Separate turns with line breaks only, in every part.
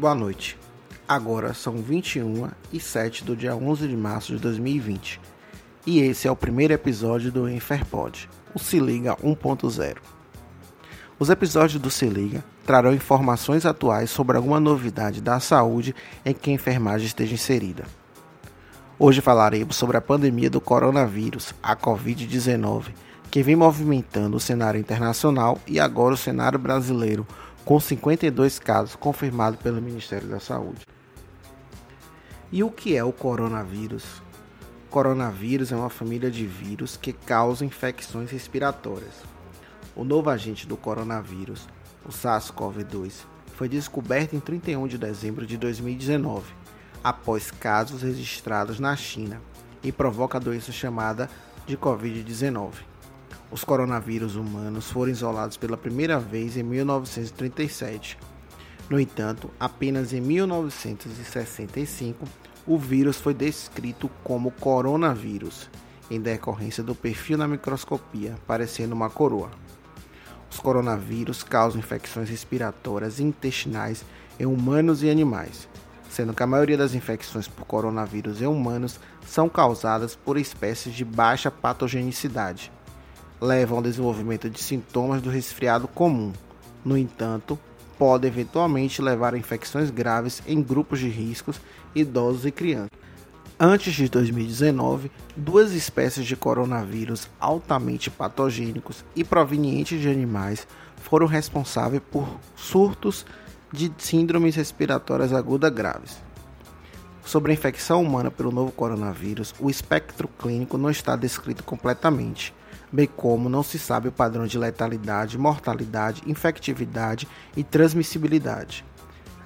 Boa noite. Agora são 21 e 7 do dia 11 de março de 2020. E esse é o primeiro episódio do Enferpod, o Se Liga 1.0. Os episódios do Se Liga trarão informações atuais sobre alguma novidade da saúde em que a enfermagem esteja inserida. Hoje falaremos sobre a pandemia do coronavírus, a Covid-19, que vem movimentando o cenário internacional e agora o cenário brasileiro com 52 casos confirmados pelo Ministério da Saúde. E o que é o coronavírus? Coronavírus é uma família de vírus que causam infecções respiratórias. O novo agente do coronavírus, o SARS-CoV-2, foi descoberto em 31 de dezembro de 2019, após casos registrados na China, e provoca a doença chamada de Covid-19. Os coronavírus humanos foram isolados pela primeira vez em 1937. No entanto, apenas em 1965 o vírus foi descrito como coronavírus, em decorrência do perfil na microscopia, parecendo uma coroa. Os coronavírus causam infecções respiratórias e intestinais em humanos e animais, sendo que a maioria das infecções por coronavírus em humanos são causadas por espécies de baixa patogenicidade, levam ao desenvolvimento de sintomas do resfriado comum. No entanto, pode eventualmente levar a infecções graves em grupos de riscos, idosos e crianças. Antes de 2019, duas espécies de coronavírus altamente patogênicos e provenientes de animais foram responsáveis por surtos de síndromes respiratórias agudas graves. Sobre a infecção humana pelo novo coronavírus, o espectro clínico não está descrito completamente, bem como não se sabe o padrão de letalidade, mortalidade, infectividade e transmissibilidade.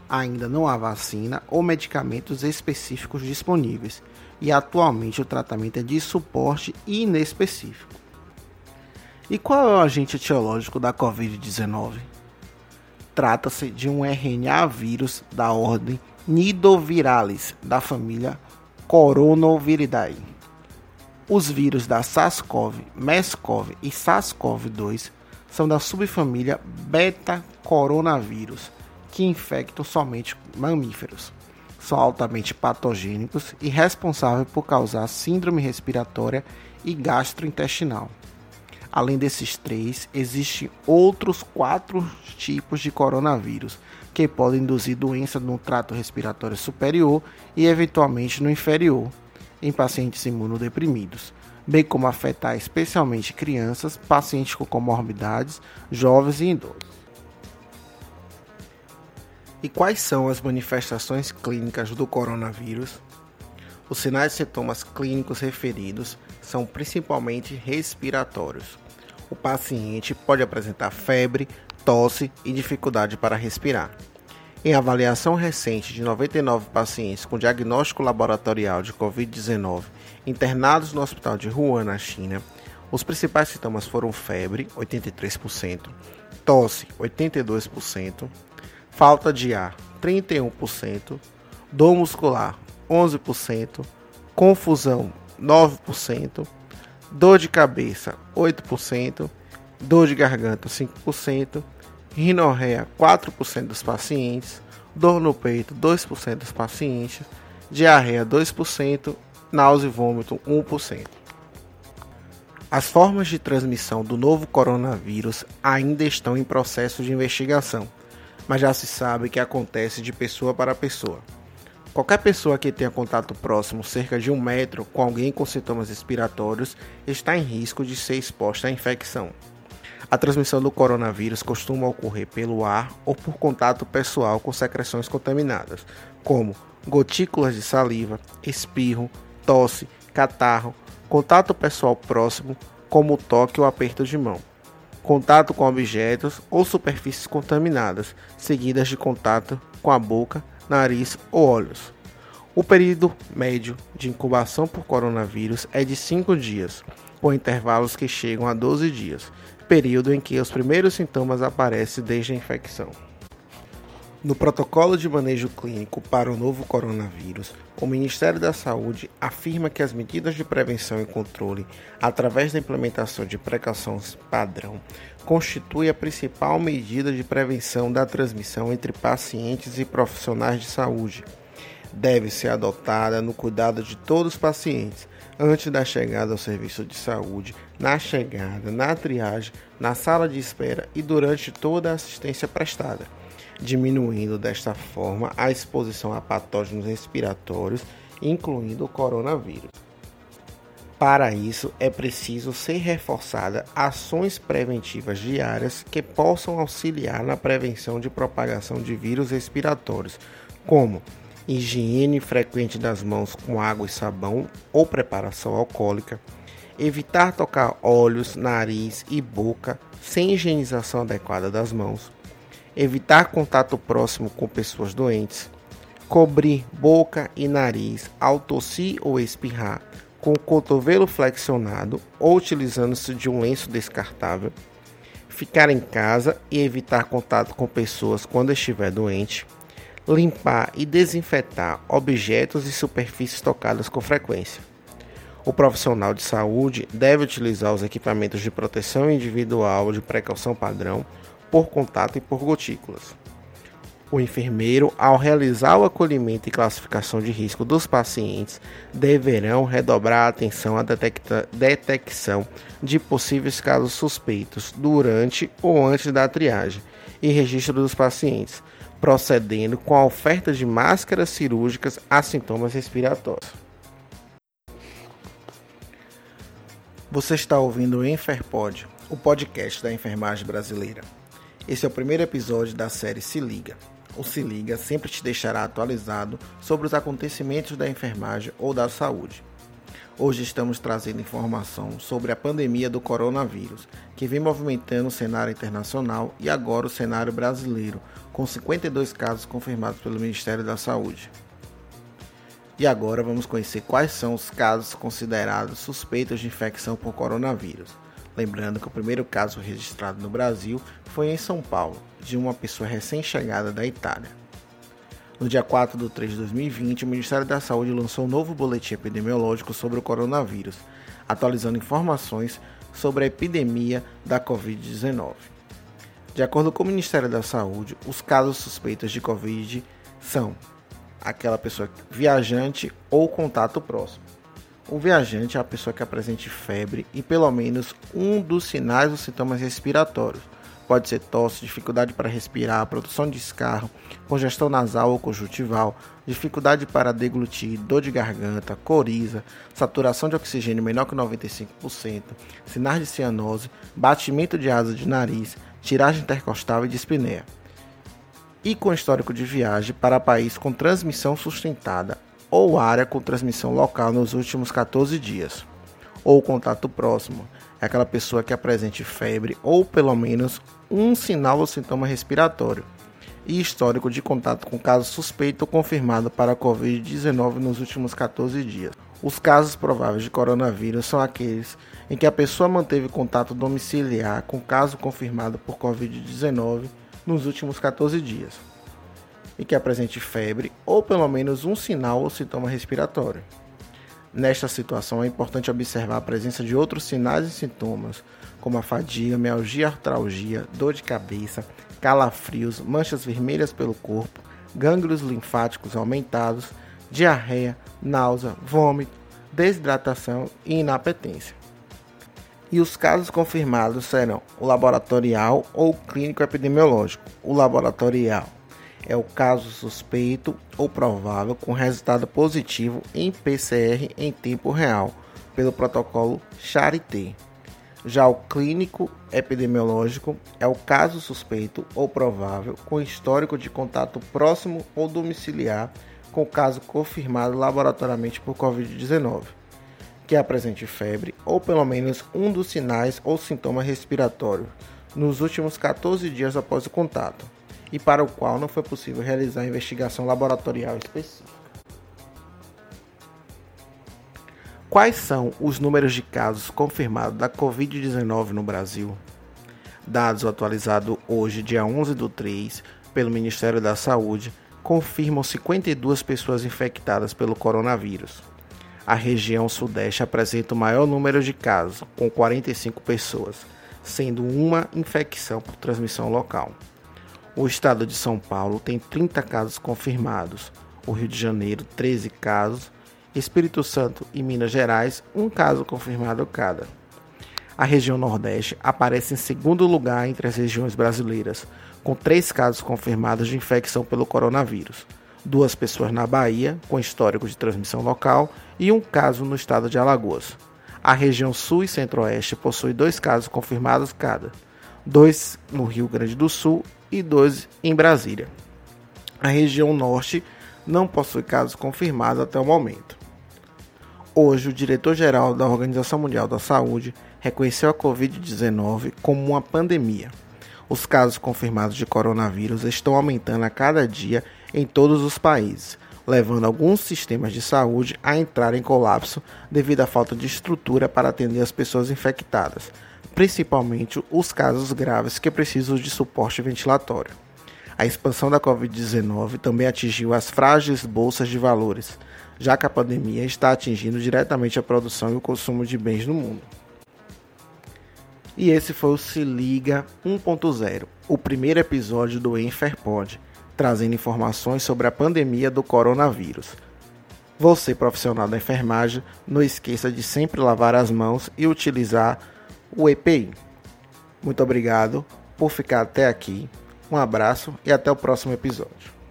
Ainda não há vacina ou medicamentos específicos disponíveis e atualmente o tratamento é de suporte inespecífico. E qual é o agente etiológico da Covid-19? Trata-se de um RNA vírus da ordem Nidoviralis da família Coronoviridae. Os vírus da SARS-CoV, MERS-CoV e SARS-CoV-2 são da subfamília beta-coronavírus, que infectam somente mamíferos. São altamente patogênicos e responsáveis por causar síndrome respiratória e gastrointestinal. Além desses três, existem outros quatro tipos de coronavírus que podem induzir doença no trato respiratório superior e eventualmente no inferior, em pacientes imunodeprimidos, bem como afetar especialmente crianças, pacientes com comorbidades, jovens e idosos. E quais são as manifestações clínicas do coronavírus? Os sinais e sintomas clínicos referidos são principalmente respiratórios. O paciente pode apresentar febre, tosse e dificuldade para respirar. Em avaliação recente de 99 pacientes com diagnóstico laboratorial de Covid-19 internados no hospital de Wuhan, na China, os principais sintomas foram febre, 83%, tosse, 82%, falta de ar, 31%, dor muscular, 11%, confusão, 9%, dor de cabeça, 8%, dor de garganta, 5%, rinorreia 4% dos pacientes, dor no peito 2% dos pacientes, diarreia 2%, náusea e vômito 1%. As formas de transmissão do novo coronavírus ainda estão em processo de investigação, mas já se sabe que acontece de pessoa para pessoa. Qualquer pessoa que tenha contato próximo cerca de um metro com alguém com sintomas respiratórios está em risco de ser exposta à infecção. A transmissão do coronavírus costuma ocorrer pelo ar ou por contato pessoal com secreções contaminadas, como gotículas de saliva, espirro, tosse, catarro, contato pessoal próximo, como toque ou aperto de mão, contato com objetos ou superfícies contaminadas, seguidas de contato com a boca, nariz ou olhos. O período médio de incubação por coronavírus é de 5 dias, com intervalos que chegam a 12 dias, período em que os primeiros sintomas aparecem desde a infecção. No protocolo de manejo clínico para o novo coronavírus, o Ministério da Saúde afirma que as medidas de prevenção e controle, através da implementação de precauções padrão, constitui a principal medida de prevenção da transmissão entre pacientes e profissionais de saúde. Deve ser adotada no cuidado de todos os pacientes, antes da chegada ao serviço de saúde, na chegada, na triagem, na sala de espera e durante toda a assistência prestada, diminuindo desta forma a exposição a patógenos respiratórios, incluindo o coronavírus. Para isso, é preciso ser reforçada ações preventivas diárias que possam auxiliar na prevenção de propagação de vírus respiratórios, como higiene frequente das mãos com água e sabão ou preparação alcoólica, evitar tocar olhos, nariz e boca sem higienização adequada das mãos, evitar contato próximo com pessoas doentes, cobrir boca e nariz ao tossir ou espirrar com o cotovelo flexionado ou utilizando-se de um lenço descartável, ficar em casa e evitar contato com pessoas quando estiver doente, limpar e desinfetar objetos e superfícies tocadas com frequência. O profissional de saúde deve utilizar os equipamentos de proteção individual de precaução padrão por contato e por gotículas. O enfermeiro, ao realizar o acolhimento e classificação de risco dos pacientes, deverão redobrar a atenção à detecção de possíveis casos suspeitos durante ou antes da triagem e registro dos pacientes, procedendo com a oferta de máscaras cirúrgicas a sintomas respiratórios. Você está ouvindo o Enferpod, o podcast da enfermagem brasileira. Esse é o primeiro episódio da série Se Liga. O Se Liga sempre te deixará atualizado sobre os acontecimentos da enfermagem ou da saúde. Hoje estamos trazendo informação sobre a pandemia do coronavírus, que vem movimentando o cenário internacional e agora o cenário brasileiro, com 52 casos confirmados pelo Ministério da Saúde. E agora vamos conhecer quais são os casos considerados suspeitos de infecção por coronavírus. Lembrando que o primeiro caso registrado no Brasil foi em São Paulo, de uma pessoa recém-chegada da Itália. No dia 4 de 3 de 2020, o Ministério da Saúde lançou um novo boletim epidemiológico sobre o coronavírus, atualizando informações sobre a epidemia da Covid-19. De acordo com o Ministério da Saúde, os casos suspeitos de Covid são aquela pessoa viajante ou contato próximo o viajante é a pessoa que apresente febre e pelo menos um dos sinais ou sintomas respiratórios. Pode ser tosse, dificuldade para respirar, produção de escarro, congestão nasal ou conjuntival, dificuldade para deglutir, dor de garganta, coriza, saturação de oxigênio menor que 95%, sinais de cianose, batimento de asa de nariz, tiragem intercostal e dispneia. E com histórico de viagem para país com transmissão sustentada ou área com transmissão local nos últimos 14 dias. Ou contato próximo, é aquela pessoa que apresente febre ou pelo menos um sinal ou sintoma respiratório. E histórico de contato com caso suspeito ou confirmado para a Covid-19 nos últimos 14 dias. Os casos prováveis de coronavírus são aqueles em que a pessoa manteve contato domiciliar com caso confirmado por Covid-19 nos últimos 14 dias e que apresente febre ou pelo menos um sinal ou sintoma respiratório. Nesta situação é importante observar a presença de outros sinais e sintomas, como a fadiga, mialgia, artralgia, dor de cabeça, calafrios, manchas vermelhas pelo corpo, gânglios linfáticos aumentados, diarreia, náusea, vômito, desidratação e inapetência. E os casos confirmados serão o laboratorial ou clínico epidemiológico. O laboratorial é o caso suspeito ou provável com resultado positivo em PCR em tempo real, pelo protocolo Charité. Já o clínico epidemiológico é o caso suspeito ou provável com histórico de contato próximo ou domiciliar com caso confirmado laboratoriamente por Covid-19, que apresente febre ou pelo menos um dos sinais ou sintomas respiratórios nos últimos 14 dias após o contato e para o qual não foi possível realizar investigação laboratorial específica. Quais são os números de casos confirmados da Covid-19 no Brasil? Dados atualizados hoje, dia 11 do 3, pelo Ministério da Saúde, confirmam 52 pessoas infectadas pelo coronavírus. A região sudeste apresenta o maior número de casos, com 45 pessoas, sendo uma infecção por transmissão local. O estado de São Paulo tem 30 casos confirmados, o Rio de Janeiro 13 casos, Espírito Santo e Minas Gerais um caso confirmado cada. A região Nordeste aparece em segundo lugar entre as regiões brasileiras, com três casos confirmados de infecção pelo coronavírus. Duas pessoas na Bahia, com histórico de transmissão local, e um caso no estado de Alagoas. A região Sul e Centro-Oeste possui dois casos confirmados cada, dois no Rio Grande do Sul e dois em Brasília. A região Norte não possui casos confirmados até o momento. Hoje, o diretor-geral da Organização Mundial da Saúde reconheceu a Covid-19 como uma pandemia. Os casos confirmados de coronavírus estão aumentando a cada dia em todos os países, levando alguns sistemas de saúde a entrar em colapso devido à falta de estrutura para atender as pessoas infectadas, principalmente os casos graves que precisam de suporte ventilatório. A expansão da Covid-19 também atingiu as frágeis bolsas de valores, já que a pandemia está atingindo diretamente a produção e o consumo de bens no mundo. E esse foi o Se Liga 1.0, o primeiro episódio do Enferpod, trazendo informações sobre a pandemia do coronavírus. Você, profissional da enfermagem, não esqueça de sempre lavar as mãos e utilizar o EPI. Muito obrigado por ficar até aqui. Um abraço e até o próximo episódio.